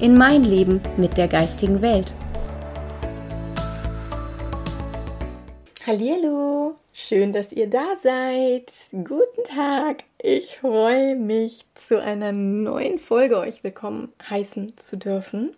in mein Leben mit der geistigen Welt. Hallo, schön, dass ihr da seid. Guten Tag. Ich freue mich zu einer neuen Folge euch willkommen heißen zu dürfen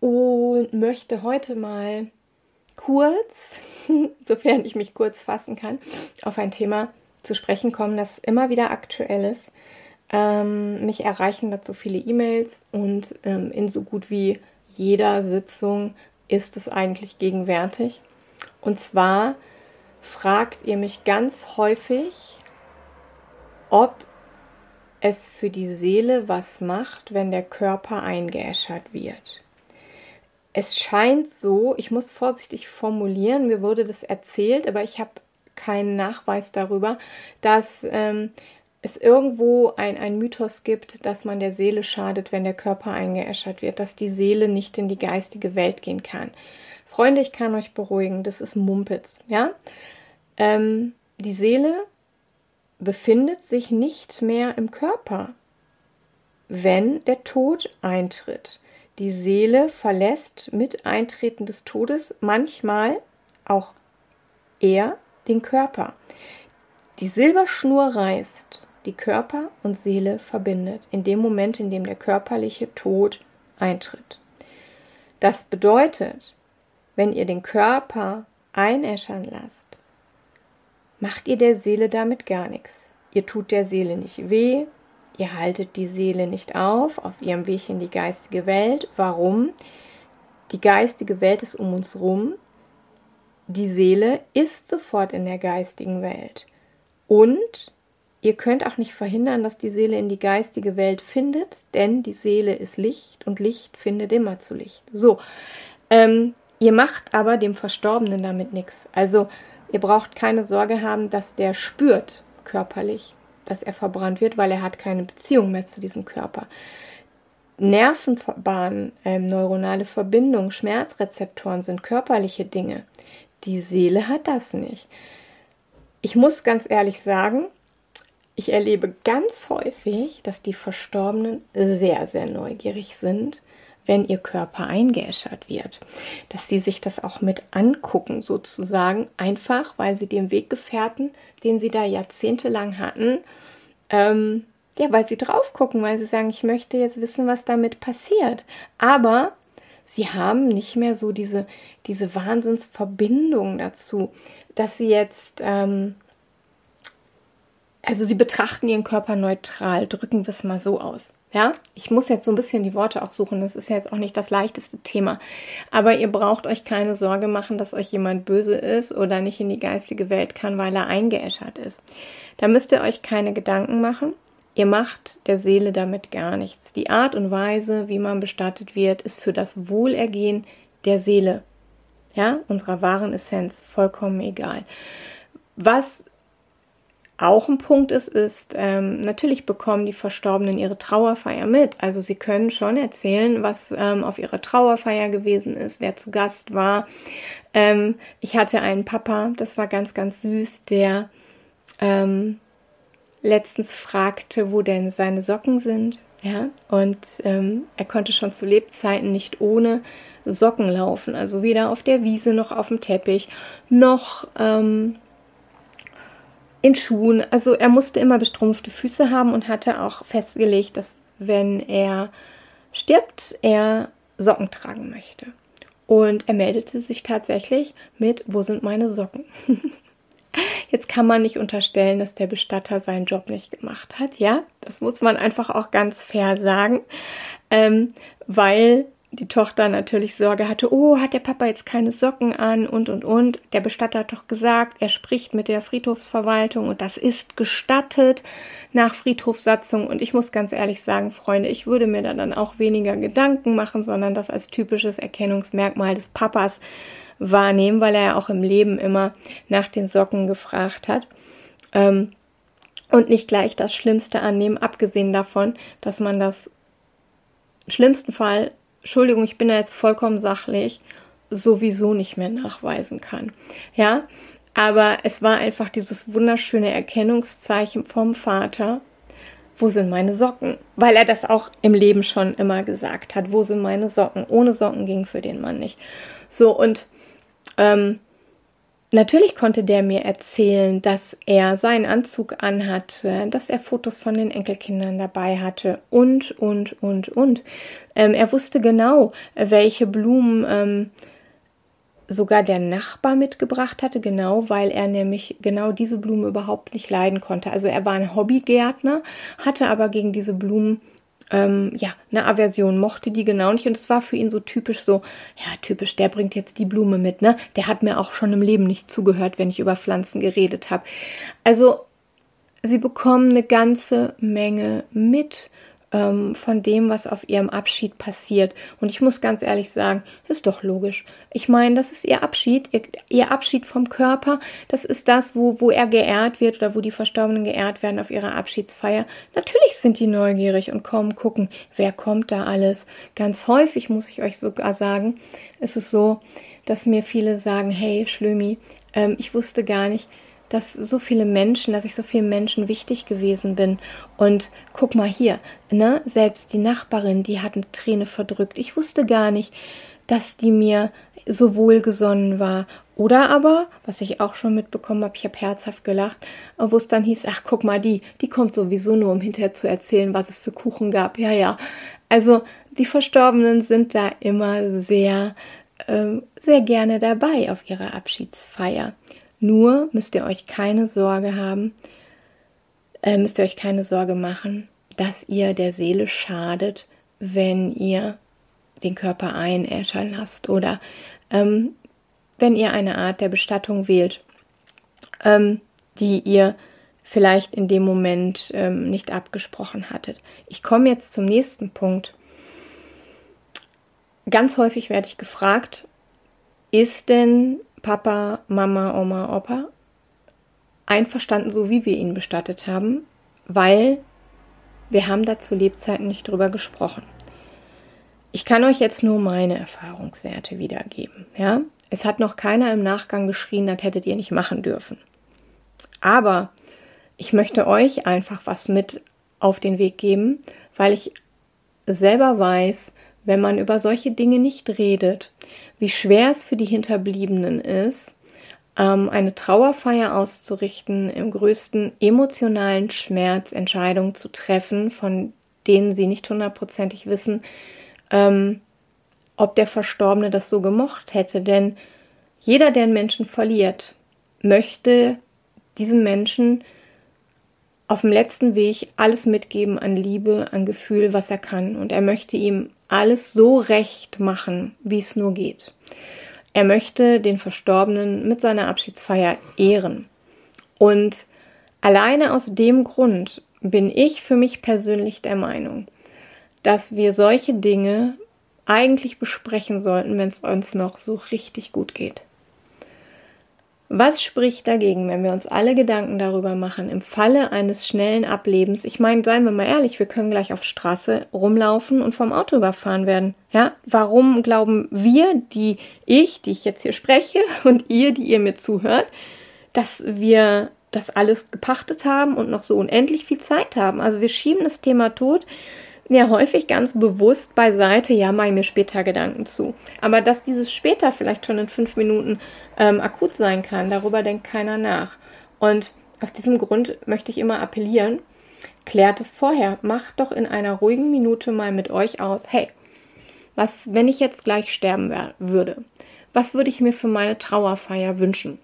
und möchte heute mal kurz, sofern ich mich kurz fassen kann, auf ein Thema zu sprechen kommen, das immer wieder aktuell ist ähm, mich erreichen dazu viele E-Mails und ähm, in so gut wie jeder Sitzung ist es eigentlich gegenwärtig. Und zwar fragt ihr mich ganz häufig, ob es für die Seele was macht, wenn der Körper eingeäschert wird. Es scheint so, ich muss vorsichtig formulieren, mir wurde das erzählt, aber ich habe keinen Nachweis darüber, dass ähm, es irgendwo ein, ein Mythos gibt, dass man der Seele schadet, wenn der Körper eingeäschert wird, dass die Seele nicht in die geistige Welt gehen kann. Freunde, ich kann euch beruhigen, das ist Mumpitz, ja? Ähm, die Seele befindet sich nicht mehr im Körper, wenn der Tod eintritt. Die Seele verlässt mit Eintreten des Todes manchmal auch eher den Körper. Die Silberschnur reißt die Körper und Seele verbindet, in dem Moment, in dem der körperliche Tod eintritt. Das bedeutet, wenn ihr den Körper einäschern lasst, macht ihr der Seele damit gar nichts. Ihr tut der Seele nicht weh, ihr haltet die Seele nicht auf auf ihrem Weg in die geistige Welt. Warum? Die geistige Welt ist um uns rum. Die Seele ist sofort in der geistigen Welt. Und Ihr könnt auch nicht verhindern, dass die Seele in die geistige Welt findet, denn die Seele ist Licht und Licht findet immer zu Licht. So, ähm, ihr macht aber dem Verstorbenen damit nichts. Also ihr braucht keine Sorge haben, dass der spürt körperlich, dass er verbrannt wird, weil er hat keine Beziehung mehr zu diesem Körper. Nervenbahnen, ähm, neuronale Verbindungen, Schmerzrezeptoren sind körperliche Dinge. Die Seele hat das nicht. Ich muss ganz ehrlich sagen, ich erlebe ganz häufig, dass die Verstorbenen sehr, sehr neugierig sind, wenn ihr Körper eingeäschert wird. Dass sie sich das auch mit angucken, sozusagen, einfach weil sie den Weggefährten, den sie da jahrzehntelang hatten, ähm, ja, weil sie drauf gucken, weil sie sagen, ich möchte jetzt wissen, was damit passiert. Aber sie haben nicht mehr so diese, diese Wahnsinnsverbindung dazu, dass sie jetzt ähm, also sie betrachten ihren Körper neutral, drücken wir es mal so aus. Ja, ich muss jetzt so ein bisschen die Worte auch suchen. Das ist jetzt auch nicht das leichteste Thema. Aber ihr braucht euch keine Sorge machen, dass euch jemand böse ist oder nicht in die geistige Welt kann, weil er eingeäschert ist. Da müsst ihr euch keine Gedanken machen. Ihr macht der Seele damit gar nichts. Die Art und Weise, wie man bestattet wird, ist für das Wohlergehen der Seele, ja, unserer wahren Essenz vollkommen egal. Was auch ein Punkt ist, ist, ähm, natürlich bekommen die Verstorbenen ihre Trauerfeier mit. Also sie können schon erzählen, was ähm, auf ihrer Trauerfeier gewesen ist, wer zu Gast war. Ähm, ich hatte einen Papa, das war ganz, ganz süß, der ähm, letztens fragte, wo denn seine Socken sind. Ja, und ähm, er konnte schon zu Lebzeiten nicht ohne Socken laufen. Also weder auf der Wiese noch auf dem Teppich, noch ähm, in Schuhen. Also er musste immer bestrumpfte Füße haben und hatte auch festgelegt, dass wenn er stirbt, er Socken tragen möchte. Und er meldete sich tatsächlich mit, wo sind meine Socken? Jetzt kann man nicht unterstellen, dass der Bestatter seinen Job nicht gemacht hat. Ja, das muss man einfach auch ganz fair sagen, ähm, weil die Tochter natürlich Sorge hatte, oh, hat der Papa jetzt keine Socken an und und und. Der Bestatter hat doch gesagt, er spricht mit der Friedhofsverwaltung und das ist gestattet nach Friedhofssatzung. Und ich muss ganz ehrlich sagen, Freunde, ich würde mir da dann auch weniger Gedanken machen, sondern das als typisches Erkennungsmerkmal des Papas wahrnehmen, weil er ja auch im Leben immer nach den Socken gefragt hat. Ähm, und nicht gleich das Schlimmste annehmen, abgesehen davon, dass man das im schlimmsten Fall, Entschuldigung, ich bin da jetzt vollkommen sachlich, sowieso nicht mehr nachweisen kann. Ja, aber es war einfach dieses wunderschöne Erkennungszeichen vom Vater. Wo sind meine Socken? Weil er das auch im Leben schon immer gesagt hat. Wo sind meine Socken? Ohne Socken ging für den Mann nicht. So, und ähm, Natürlich konnte der mir erzählen, dass er seinen Anzug anhatte, dass er Fotos von den Enkelkindern dabei hatte und, und, und, und. Ähm, er wusste genau, welche Blumen ähm, sogar der Nachbar mitgebracht hatte, genau, weil er nämlich genau diese Blumen überhaupt nicht leiden konnte. Also er war ein Hobbygärtner, hatte aber gegen diese Blumen ähm, ja, eine Aversion, mochte die genau nicht. Und es war für ihn so typisch so, ja, typisch, der bringt jetzt die Blume mit, ne? Der hat mir auch schon im Leben nicht zugehört, wenn ich über Pflanzen geredet habe. Also, sie bekommen eine ganze Menge mit ähm, von dem, was auf ihrem Abschied passiert. Und ich muss ganz ehrlich sagen, ist doch logisch. Ich meine, das ist ihr Abschied, ihr, ihr, Abschied vom Körper. Das ist das, wo, wo er geehrt wird oder wo die Verstorbenen geehrt werden auf ihrer Abschiedsfeier. Natürlich sind die neugierig und kommen gucken, wer kommt da alles. Ganz häufig muss ich euch sogar sagen, ist es so, dass mir viele sagen, hey Schlömi, ähm, ich wusste gar nicht, dass so viele Menschen, dass ich so vielen Menschen wichtig gewesen bin. Und guck mal hier, ne, selbst die Nachbarin, die hat eine Träne verdrückt. Ich wusste gar nicht, dass die mir so wohlgesonnen war. Oder aber, was ich auch schon mitbekommen habe, ich habe herzhaft gelacht, wo es dann hieß, ach guck mal, die, die kommt sowieso nur, um hinterher zu erzählen, was es für Kuchen gab. Ja, ja. Also die Verstorbenen sind da immer sehr, ähm, sehr gerne dabei auf ihrer Abschiedsfeier. Nur müsst ihr euch keine Sorge haben, äh, müsst ihr euch keine Sorge machen, dass ihr der Seele schadet, wenn ihr den Körper einäschern lasst oder ähm, wenn ihr eine Art der Bestattung wählt, ähm, die ihr vielleicht in dem Moment ähm, nicht abgesprochen hattet. Ich komme jetzt zum nächsten Punkt. Ganz häufig werde ich gefragt, ist denn Papa, Mama, Oma, Opa einverstanden, so wie wir ihn bestattet haben, weil wir haben da zu Lebzeiten nicht drüber gesprochen. Ich kann euch jetzt nur meine Erfahrungswerte wiedergeben. Ja? Es hat noch keiner im Nachgang geschrien, das hättet ihr nicht machen dürfen. Aber ich möchte euch einfach was mit auf den Weg geben, weil ich selber weiß, wenn man über solche Dinge nicht redet, wie schwer es für die Hinterbliebenen ist, ähm, eine Trauerfeier auszurichten, im größten emotionalen Schmerz Entscheidungen zu treffen, von denen sie nicht hundertprozentig wissen, ähm, ob der Verstorbene das so gemocht hätte. Denn jeder, der einen Menschen verliert, möchte diesem Menschen auf dem letzten Weg alles mitgeben an Liebe, an Gefühl, was er kann. Und er möchte ihm alles so recht machen, wie es nur geht. Er möchte den Verstorbenen mit seiner Abschiedsfeier ehren. Und alleine aus dem Grund bin ich für mich persönlich der Meinung, dass wir solche Dinge eigentlich besprechen sollten, wenn es uns noch so richtig gut geht. Was spricht dagegen, wenn wir uns alle Gedanken darüber machen, im Falle eines schnellen Ablebens, ich meine, seien wir mal ehrlich, wir können gleich auf Straße rumlaufen und vom Auto überfahren werden. Ja, warum glauben wir, die ich, die ich jetzt hier spreche und ihr, die ihr mir zuhört, dass wir das alles gepachtet haben und noch so unendlich viel Zeit haben? Also wir schieben das Thema tot ja häufig ganz bewusst beiseite, ja, mache ich mir später Gedanken zu. Aber dass dieses später vielleicht schon in fünf Minuten ähm, akut sein kann, darüber denkt keiner nach. Und aus diesem Grund möchte ich immer appellieren, klärt es vorher. Macht doch in einer ruhigen Minute mal mit euch aus, hey, was, wenn ich jetzt gleich sterben würde? Was würde ich mir für meine Trauerfeier wünschen?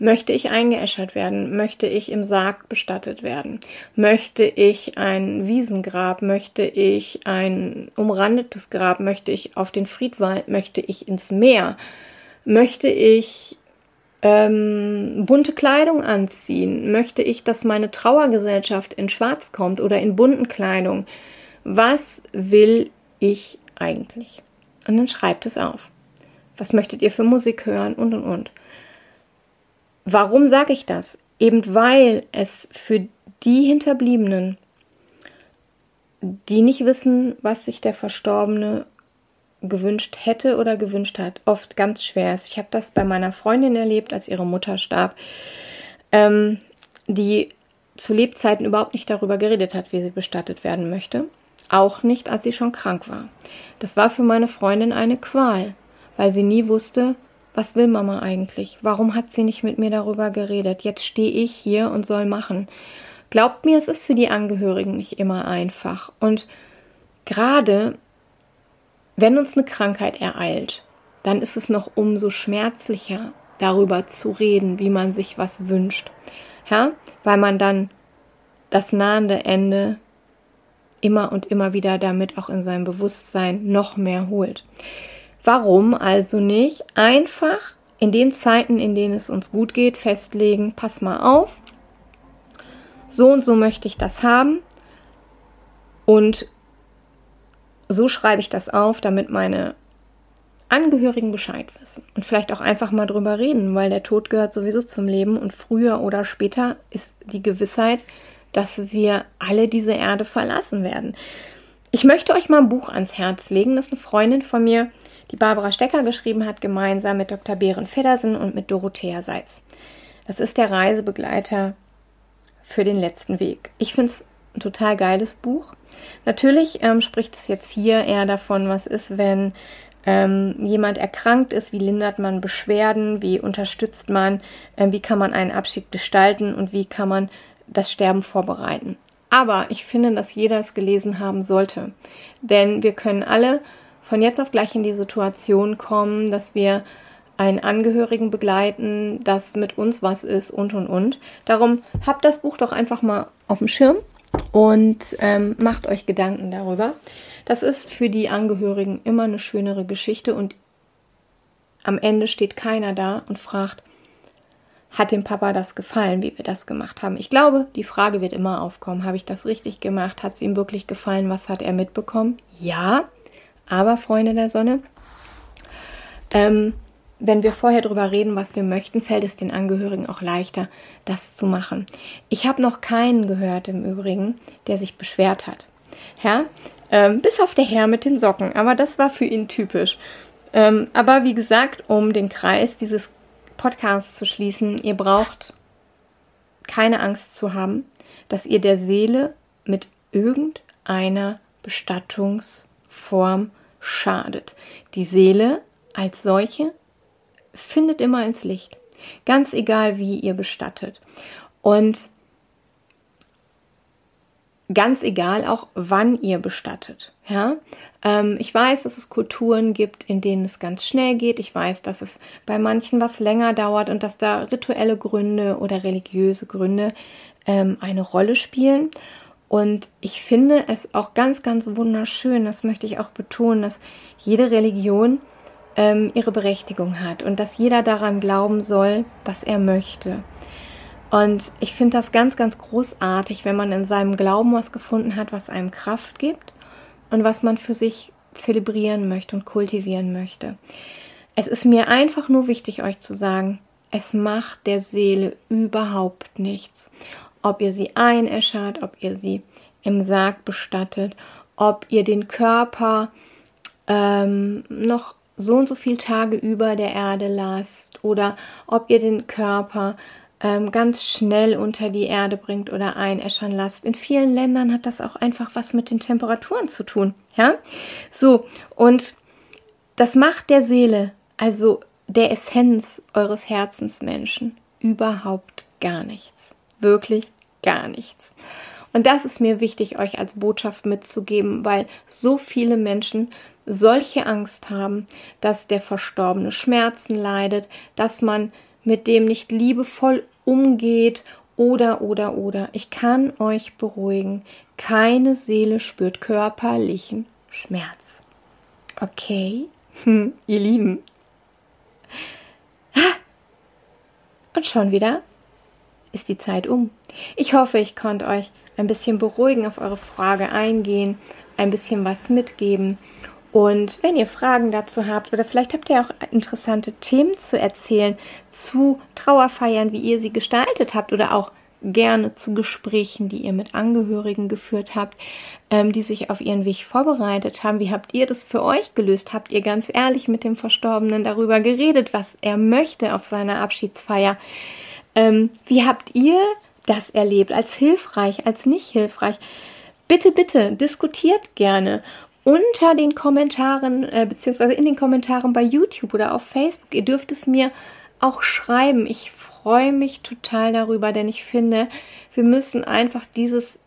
Möchte ich eingeäschert werden? Möchte ich im Sarg bestattet werden? Möchte ich ein Wiesengrab? Möchte ich ein umrandetes Grab? Möchte ich auf den Friedwald? Möchte ich ins Meer? Möchte ich ähm, bunte Kleidung anziehen? Möchte ich, dass meine Trauergesellschaft in Schwarz kommt oder in bunten Kleidung? Was will ich eigentlich? Und dann schreibt es auf. Was möchtet ihr für Musik hören? Und und und. Warum sage ich das? Eben weil es für die Hinterbliebenen, die nicht wissen, was sich der Verstorbene gewünscht hätte oder gewünscht hat, oft ganz schwer ist. Ich habe das bei meiner Freundin erlebt, als ihre Mutter starb, ähm, die zu Lebzeiten überhaupt nicht darüber geredet hat, wie sie bestattet werden möchte. Auch nicht, als sie schon krank war. Das war für meine Freundin eine Qual, weil sie nie wusste, was will Mama eigentlich? Warum hat sie nicht mit mir darüber geredet? Jetzt stehe ich hier und soll machen. Glaubt mir, es ist für die Angehörigen nicht immer einfach. Und gerade wenn uns eine Krankheit ereilt, dann ist es noch umso schmerzlicher, darüber zu reden, wie man sich was wünscht. Ja, weil man dann das nahende Ende immer und immer wieder damit auch in seinem Bewusstsein noch mehr holt. Warum also nicht einfach in den Zeiten, in denen es uns gut geht, festlegen, pass mal auf, so und so möchte ich das haben und so schreibe ich das auf, damit meine Angehörigen Bescheid wissen und vielleicht auch einfach mal drüber reden, weil der Tod gehört sowieso zum Leben und früher oder später ist die Gewissheit, dass wir alle diese Erde verlassen werden. Ich möchte euch mal ein Buch ans Herz legen, das eine Freundin von mir die Barbara Stecker geschrieben hat, gemeinsam mit Dr. Behren Feddersen und mit Dorothea Seitz. Das ist der Reisebegleiter für den letzten Weg. Ich finde es ein total geiles Buch. Natürlich ähm, spricht es jetzt hier eher davon, was ist, wenn ähm, jemand erkrankt ist, wie lindert man Beschwerden, wie unterstützt man, ähm, wie kann man einen Abschied gestalten und wie kann man das Sterben vorbereiten. Aber ich finde, dass jeder es gelesen haben sollte. Denn wir können alle von jetzt auf gleich in die Situation kommen, dass wir einen Angehörigen begleiten, dass mit uns was ist und und und. Darum habt das Buch doch einfach mal auf dem Schirm und ähm, macht euch Gedanken darüber. Das ist für die Angehörigen immer eine schönere Geschichte und am Ende steht keiner da und fragt, hat dem Papa das gefallen, wie wir das gemacht haben? Ich glaube, die Frage wird immer aufkommen. Habe ich das richtig gemacht? Hat es ihm wirklich gefallen? Was hat er mitbekommen? Ja, aber, Freunde der Sonne, ähm, wenn wir vorher darüber reden, was wir möchten, fällt es den Angehörigen auch leichter, das zu machen. Ich habe noch keinen gehört im Übrigen, der sich beschwert hat. Ja, ähm, bis auf der Herr mit den Socken, aber das war für ihn typisch. Ähm, aber wie gesagt, um den Kreis dieses Podcasts zu schließen, ihr braucht keine Angst zu haben, dass ihr der Seele mit irgendeiner Bestattungsform schadet. Die Seele als solche findet immer ins Licht. Ganz egal, wie ihr bestattet. Und ganz egal auch, wann ihr bestattet. Ja, ähm, ich weiß, dass es Kulturen gibt, in denen es ganz schnell geht. Ich weiß, dass es bei manchen was länger dauert und dass da rituelle Gründe oder religiöse Gründe ähm, eine Rolle spielen. Und ich finde es auch ganz, ganz wunderschön, das möchte ich auch betonen, dass jede Religion ähm, ihre Berechtigung hat und dass jeder daran glauben soll, was er möchte. Und ich finde das ganz, ganz großartig, wenn man in seinem Glauben was gefunden hat, was einem Kraft gibt und was man für sich zelebrieren möchte und kultivieren möchte. Es ist mir einfach nur wichtig, euch zu sagen, es macht der Seele überhaupt nichts ob ihr sie einäschert, ob ihr sie im Sarg bestattet, ob ihr den Körper ähm, noch so und so viele Tage über der Erde lasst oder ob ihr den Körper ähm, ganz schnell unter die Erde bringt oder einäschern lasst. In vielen Ländern hat das auch einfach was mit den Temperaturen zu tun. Ja, so und das macht der Seele, also der Essenz eures Herzensmenschen, überhaupt gar nichts wirklich gar nichts. Und das ist mir wichtig, euch als Botschaft mitzugeben, weil so viele Menschen solche Angst haben, dass der Verstorbene Schmerzen leidet, dass man mit dem nicht liebevoll umgeht oder, oder, oder. Ich kann euch beruhigen. Keine Seele spürt körperlichen Schmerz. Okay, hm, ihr Lieben. Und schon wieder ist die Zeit um. Ich hoffe, ich konnte euch ein bisschen beruhigen, auf eure Frage eingehen, ein bisschen was mitgeben. Und wenn ihr Fragen dazu habt oder vielleicht habt ihr auch interessante Themen zu erzählen zu Trauerfeiern, wie ihr sie gestaltet habt oder auch gerne zu Gesprächen, die ihr mit Angehörigen geführt habt, ähm, die sich auf ihren Weg vorbereitet haben. Wie habt ihr das für euch gelöst? Habt ihr ganz ehrlich mit dem Verstorbenen darüber geredet, was er möchte auf seiner Abschiedsfeier? Ähm, wie habt ihr das erlebt? Als hilfreich, als nicht hilfreich? Bitte, bitte, diskutiert gerne unter den Kommentaren, äh, beziehungsweise in den Kommentaren bei YouTube oder auf Facebook. Ihr dürft es mir auch schreiben. Ich freue mich total darüber, denn ich finde, wir müssen einfach dieses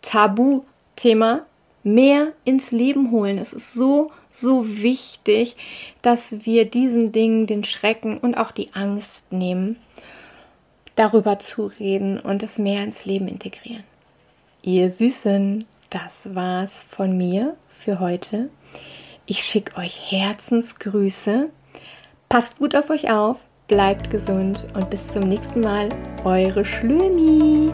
Tabuthema mehr ins Leben holen. Es ist so, so wichtig, dass wir diesen Dingen den Schrecken und auch die Angst nehmen, darüber zu reden und es mehr ins Leben integrieren. Ihr Süßen, das war's von mir für heute. Ich schicke euch Herzensgrüße. Passt gut auf euch auf, bleibt gesund und bis zum nächsten Mal. Eure Schlömi.